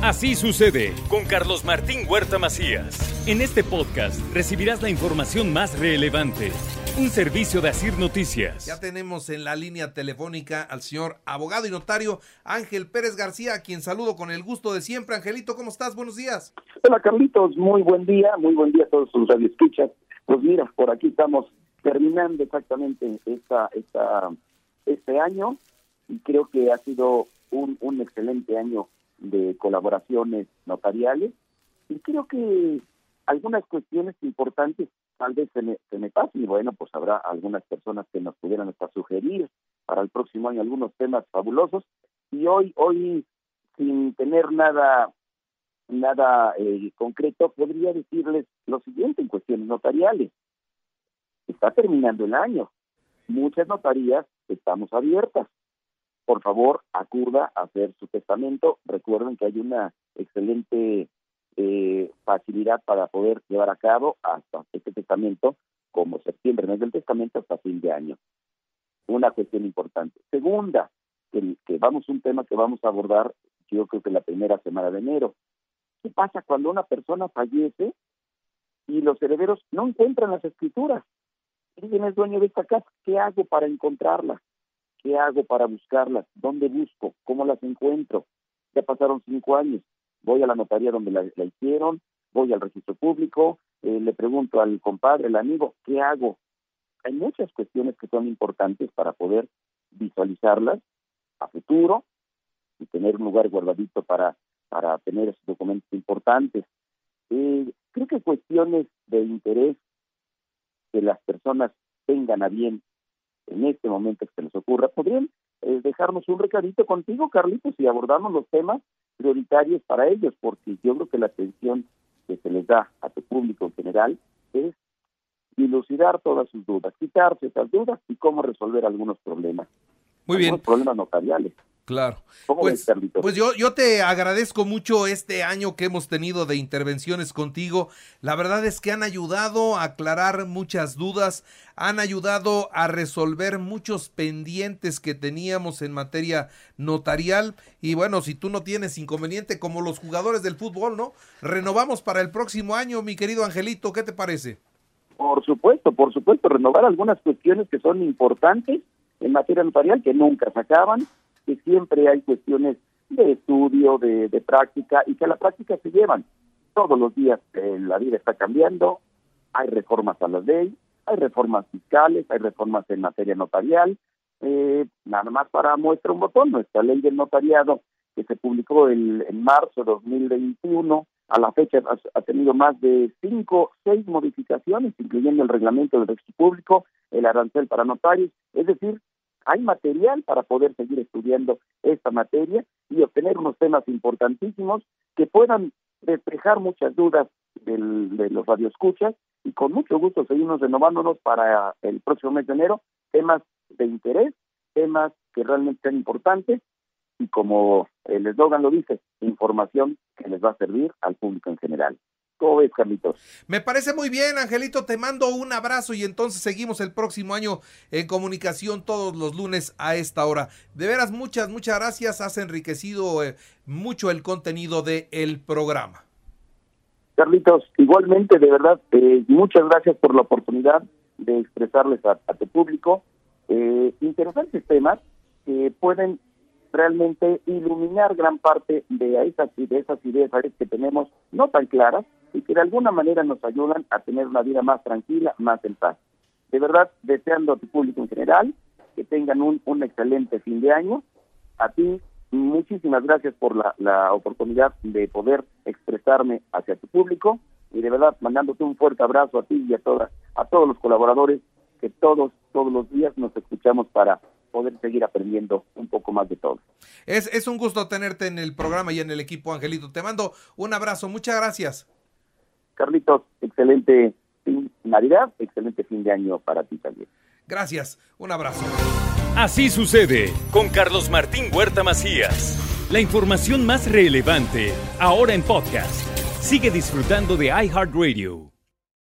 Así sucede con Carlos Martín Huerta Macías. En este podcast recibirás la información más relevante. Un servicio de Asir Noticias. Ya tenemos en la línea telefónica al señor abogado y notario Ángel Pérez García, a quien saludo con el gusto de siempre. Angelito, ¿cómo estás? Buenos días. Hola Carlitos, muy buen día, muy buen día a todos sus radioescuchas. Pues mira, por aquí estamos terminando exactamente esta, esta, este año y creo que ha sido un, un excelente año de colaboraciones notariales y creo que algunas cuestiones importantes tal vez se me, se me pasen y bueno, pues habrá algunas personas que nos pudieran hasta sugerir para el próximo año algunos temas fabulosos y hoy, hoy sin tener nada nada eh, concreto, podría decirles lo siguiente en cuestiones notariales. Está terminando el año. Muchas notarías estamos abiertas por favor acuda a hacer su testamento. Recuerden que hay una excelente eh, facilidad para poder llevar a cabo hasta este testamento, como septiembre, mes del testamento, hasta fin de año. Una cuestión importante. Segunda, que, que vamos un tema que vamos a abordar, yo creo que la primera semana de enero. ¿Qué pasa cuando una persona fallece y los herederos no encuentran las escrituras? ¿Quién es dueño de esta casa? ¿Qué hago para encontrarla? ¿Qué hago para buscarlas? ¿Dónde busco? ¿Cómo las encuentro? Ya pasaron cinco años. Voy a la notaría donde la, hicieron, voy al registro público, eh, le pregunto al compadre, al amigo, ¿qué hago? Hay muchas cuestiones que son importantes para poder visualizarlas a futuro y tener un lugar guardadito para, para tener esos documentos importantes. Eh, creo que cuestiones de interés que las personas tengan a bien en este momento que se les ocurra, podrían eh, dejarnos un recadito contigo, Carlitos, y abordamos los temas prioritarios para ellos, porque yo creo que la atención que se les da a tu público en general es dilucidar todas sus dudas, quitarse esas dudas y cómo resolver algunos problemas. Muy bien. Problemas notariales. Claro. Pues, pues, yo, yo te agradezco mucho este año que hemos tenido de intervenciones contigo. La verdad es que han ayudado a aclarar muchas dudas, han ayudado a resolver muchos pendientes que teníamos en materia notarial. Y bueno, si tú no tienes inconveniente como los jugadores del fútbol, ¿no? Renovamos para el próximo año, mi querido Angelito, ¿qué te parece? Por supuesto, por supuesto, renovar algunas cuestiones que son importantes en materia notarial que nunca se acaban que siempre hay cuestiones de estudio, de, práctica, y que a la práctica se llevan. Todos los días eh, la vida está cambiando, hay reformas a la ley, hay reformas fiscales, hay reformas en materia notarial, eh, nada más para muestra un botón, nuestra ley del notariado que se publicó en marzo de 2021, a la fecha ha, ha, tenido más de cinco, seis modificaciones, incluyendo el reglamento del registro público, el arancel para notarios, es decir, hay material para poder seguir estudiando esta materia y obtener unos temas importantísimos que puedan despejar muchas dudas del, de los radioescuchas y con mucho gusto seguimos renovándonos para el próximo mes de enero temas de interés, temas que realmente sean importantes y como el eslogan lo dice, información que les va a servir al público en general. ¿Cómo ves, Carlitos? Me parece muy bien, Angelito. Te mando un abrazo y entonces seguimos el próximo año en comunicación todos los lunes a esta hora. De veras, muchas, muchas gracias. Has enriquecido eh, mucho el contenido del el programa. Carlitos, igualmente, de verdad, eh, muchas gracias por la oportunidad de expresarles a, tu público eh, interesantes temas que pueden realmente iluminar gran parte de esas, de esas ideas que tenemos no tan claras y que de alguna manera nos ayudan a tener una vida más tranquila, más en paz. De verdad, deseando a tu público en general que tengan un, un excelente fin de año. A ti, muchísimas gracias por la, la oportunidad de poder expresarme hacia tu público y de verdad mandándote un fuerte abrazo a ti y a todas a todos los colaboradores que todos todos los días nos escuchamos para poder seguir aprendiendo un poco más de todo. Es, es un gusto tenerte en el programa y en el equipo, Angelito. Te mando un abrazo. Muchas gracias. Carlitos, excelente fin Navidad, excelente fin de año para ti también. Gracias, un abrazo. Así sucede con Carlos Martín Huerta Macías. La información más relevante, ahora en podcast. Sigue disfrutando de iHeartRadio.